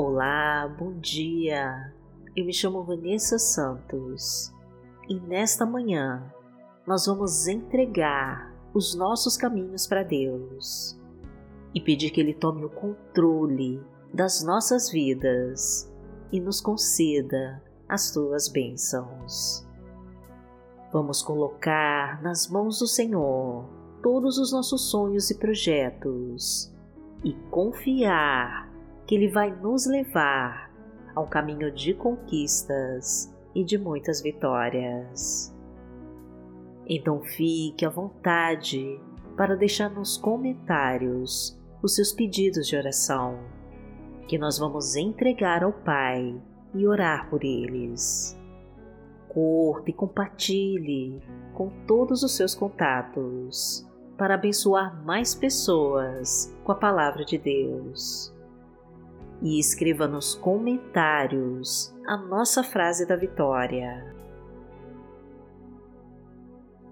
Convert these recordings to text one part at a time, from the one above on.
Olá, bom dia. Eu me chamo Vanessa Santos e nesta manhã nós vamos entregar os nossos caminhos para Deus e pedir que Ele tome o controle das nossas vidas e nos conceda as tuas bênçãos. Vamos colocar nas mãos do Senhor todos os nossos sonhos e projetos e confiar que Ele vai nos levar ao caminho de conquistas e de muitas vitórias. Então fique à vontade para deixar nos comentários os seus pedidos de oração, que nós vamos entregar ao Pai e orar por eles. Curta e compartilhe com todos os seus contatos para abençoar mais pessoas com a palavra de Deus. E escreva nos comentários a nossa frase da vitória.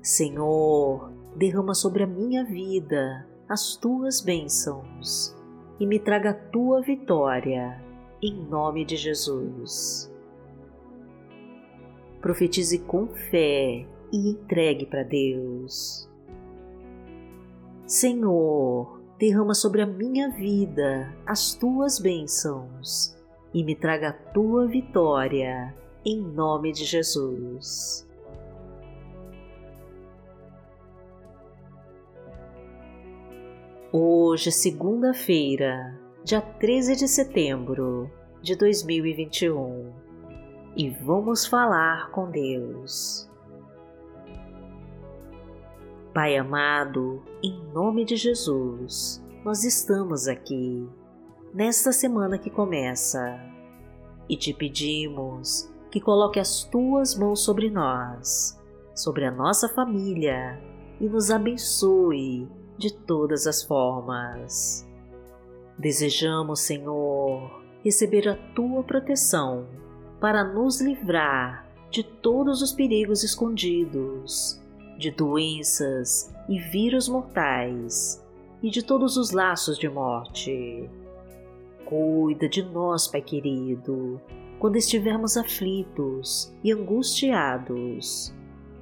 Senhor, derrama sobre a minha vida as tuas bênçãos e me traga a tua vitória, em nome de Jesus. Profetize com fé e entregue para Deus. Senhor, derrama sobre a minha vida as tuas bênçãos e me traga a tua vitória, em nome de Jesus. Hoje segunda-feira, dia 13 de setembro de 2021 e vamos falar com Deus. Pai amado, em nome de Jesus, nós estamos aqui nesta semana que começa e te pedimos que coloque as tuas mãos sobre nós, sobre a nossa família e nos abençoe de todas as formas. Desejamos, Senhor, receber a tua proteção para nos livrar de todos os perigos escondidos de doenças e vírus mortais e de todos os laços de morte. Cuida de nós, Pai querido, quando estivermos aflitos e angustiados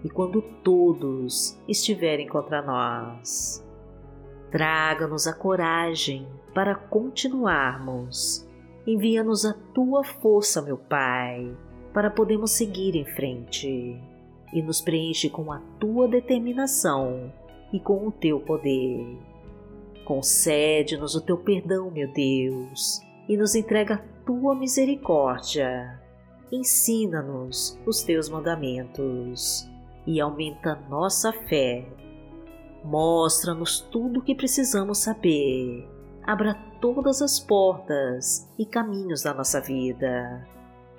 e quando todos estiverem contra nós. Traga-nos a coragem para continuarmos. Envia-nos a tua força, meu Pai, para podermos seguir em frente e nos preenche com a tua determinação e com o teu poder. Concede-nos o teu perdão, meu Deus, e nos entrega a tua misericórdia. Ensina-nos os teus mandamentos e aumenta nossa fé. Mostra-nos tudo o que precisamos saber. Abra todas as portas e caminhos da nossa vida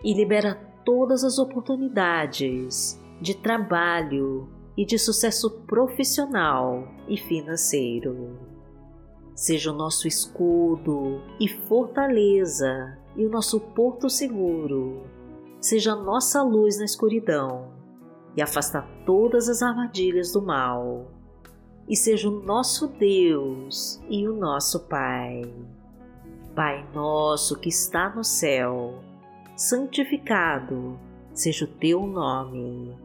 e libera todas as oportunidades de trabalho e de sucesso profissional e financeiro. Seja o nosso escudo e fortaleza e o nosso porto seguro. Seja a nossa luz na escuridão e afasta todas as armadilhas do mal. E seja o nosso Deus e o nosso Pai. Pai nosso que está no céu, santificado seja o teu nome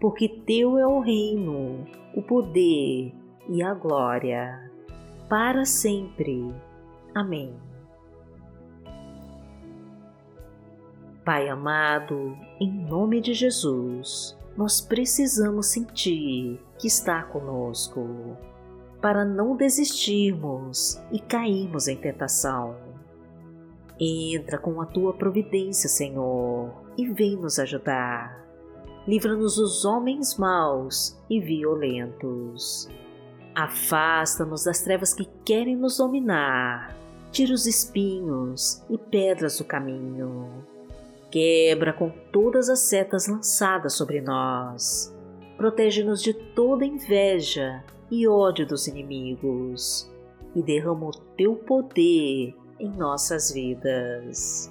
porque Teu é o reino, o poder e a glória, para sempre. Amém. Pai amado, em nome de Jesus, nós precisamos sentir que está conosco, para não desistirmos e cairmos em tentação. Entra com a tua providência, Senhor, e vem nos ajudar livra-nos dos homens maus e violentos. Afasta-nos das trevas que querem nos dominar, tira os espinhos e pedras do caminho. Quebra com todas as setas lançadas sobre nós. Protege-nos de toda inveja e ódio dos inimigos e derrama o teu poder em nossas vidas.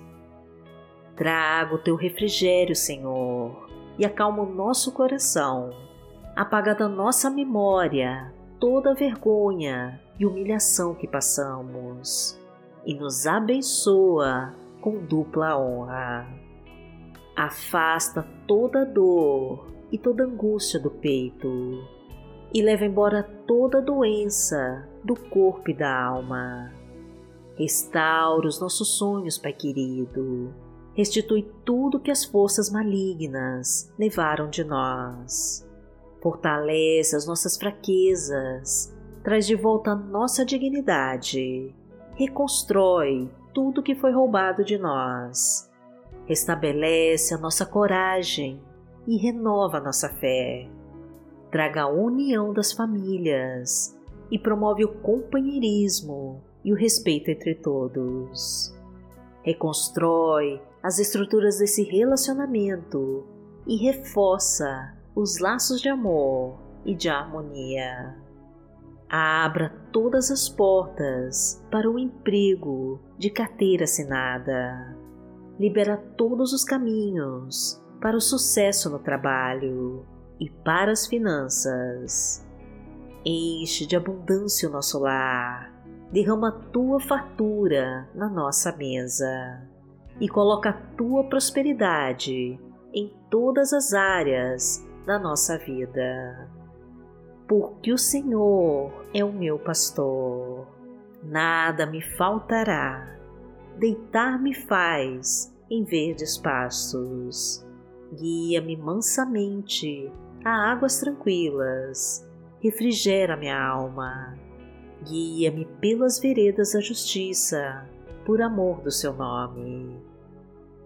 Traga o teu refrigério, Senhor, e acalma o nosso coração. Apaga da nossa memória toda vergonha e humilhação que passamos e nos abençoa com dupla honra. Afasta toda dor e toda angústia do peito e leva embora toda doença do corpo e da alma. Restaura os nossos sonhos, Pai querido. Restitui tudo que as forças malignas levaram de nós. Fortalece as nossas fraquezas. Traz de volta a nossa dignidade. Reconstrói tudo que foi roubado de nós. Restabelece a nossa coragem e renova a nossa fé. Traga a união das famílias e promove o companheirismo e o respeito entre todos. Reconstrói as estruturas desse relacionamento e reforça os laços de amor e de harmonia. Abra todas as portas para o emprego de carteira assinada. Libera todos os caminhos para o sucesso no trabalho e para as finanças. Enche de abundância o nosso lar derrama tua fartura na nossa mesa e coloca a tua prosperidade em todas as áreas da nossa vida. Porque o Senhor é o meu pastor, nada me faltará. Deitar-me faz em verdes pastos, guia-me mansamente a águas tranquilas, refrigera minha alma Guia-me pelas veredas da justiça, por amor do seu nome.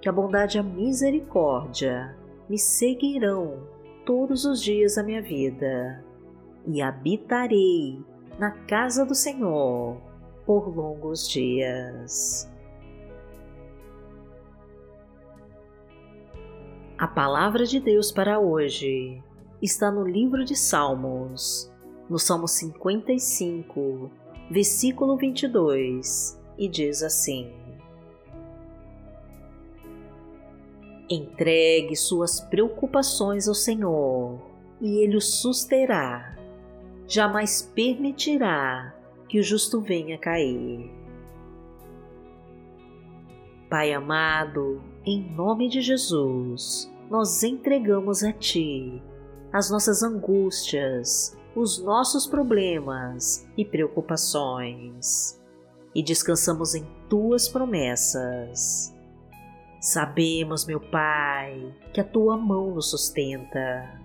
que a bondade e a misericórdia me seguirão todos os dias da minha vida e habitarei na casa do Senhor por longos dias. A palavra de Deus para hoje está no livro de Salmos, no Salmo 55, versículo 22, e diz assim: Entregue suas preocupações ao Senhor, e Ele o susterá. Jamais permitirá que o justo venha cair. Pai amado, em nome de Jesus, nós entregamos a Ti as nossas angústias, os nossos problemas e preocupações e descansamos em tuas promessas. Sabemos, meu Pai, que a tua mão nos sustenta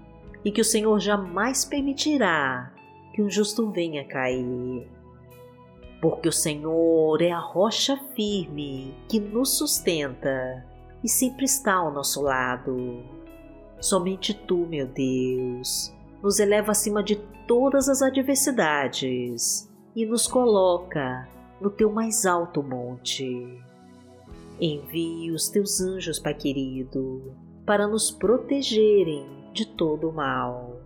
e que o Senhor jamais permitirá que um justo venha cair. Porque o Senhor é a rocha firme que nos sustenta e sempre está ao nosso lado. Somente tu, meu Deus, nos eleva acima de todas as adversidades e nos coloca no teu mais alto monte. Envie os teus anjos, Pai querido, para nos protegerem de todo o mal.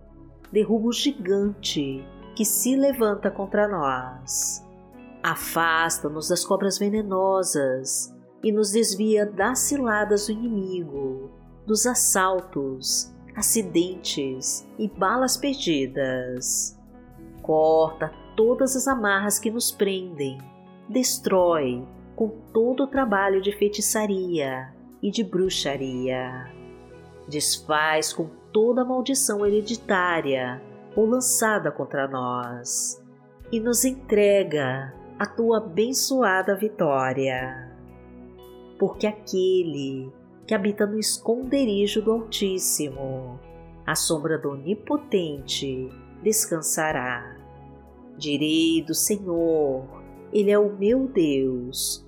Derruba o gigante que se levanta contra nós. Afasta-nos das cobras venenosas e nos desvia das ciladas do inimigo, dos assaltos acidentes e balas perdidas. Corta todas as amarras que nos prendem, destrói com todo o trabalho de feitiçaria e de bruxaria. Desfaz com toda a maldição hereditária ou lançada contra nós e nos entrega a tua abençoada vitória. Porque aquele que habita no esconderijo do Altíssimo, à sombra do Onipotente descansará. Direi do Senhor, Ele é o meu Deus,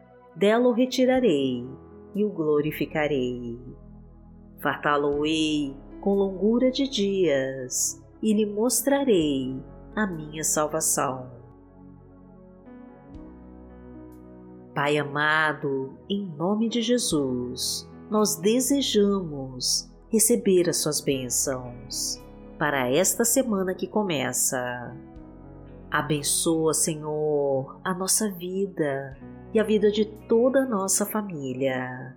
dela o retirarei e o glorificarei. Fartá-lo-ei com longura de dias e lhe mostrarei a minha salvação. Pai amado, em nome de Jesus, nós desejamos receber as Suas bênçãos para esta semana que começa. Abençoa, Senhor, a nossa vida e a vida de toda a nossa família.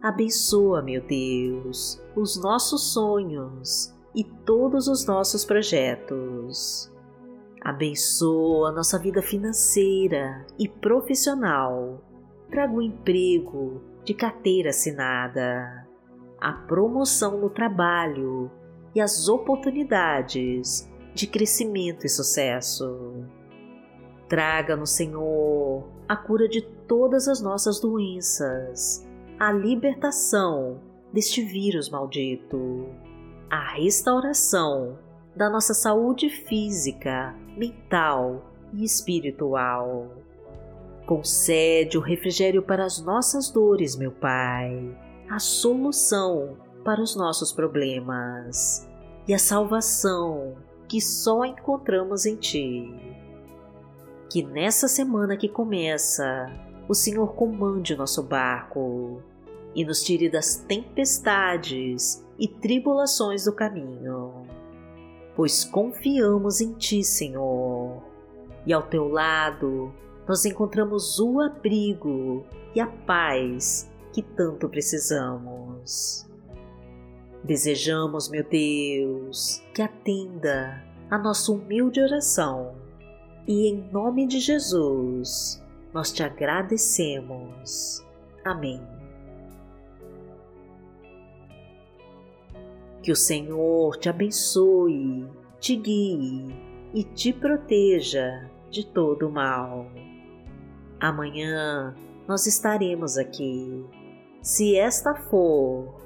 Abençoa, meu Deus, os nossos sonhos e todos os nossos projetos. Abençoa nossa vida financeira e profissional. Traga o um emprego de carteira assinada a promoção no trabalho e as oportunidades de crescimento e sucesso. Traga no Senhor a cura de todas as nossas doenças, a libertação deste vírus maldito, a restauração da nossa saúde física, mental e espiritual. Concede o refrigério para as nossas dores, meu Pai a solução para os nossos problemas e a salvação que só encontramos em Ti. Que nessa semana que começa, o Senhor comande o nosso barco e nos tire das tempestades e tribulações do caminho, pois confiamos em Ti, Senhor, e ao Teu lado nós encontramos o abrigo e a paz que tanto precisamos. Desejamos, meu Deus, que atenda a nossa humilde oração e, em nome de Jesus, nós te agradecemos. Amém. Que o Senhor te abençoe, te guie e te proteja de todo o mal. Amanhã nós estaremos aqui se esta for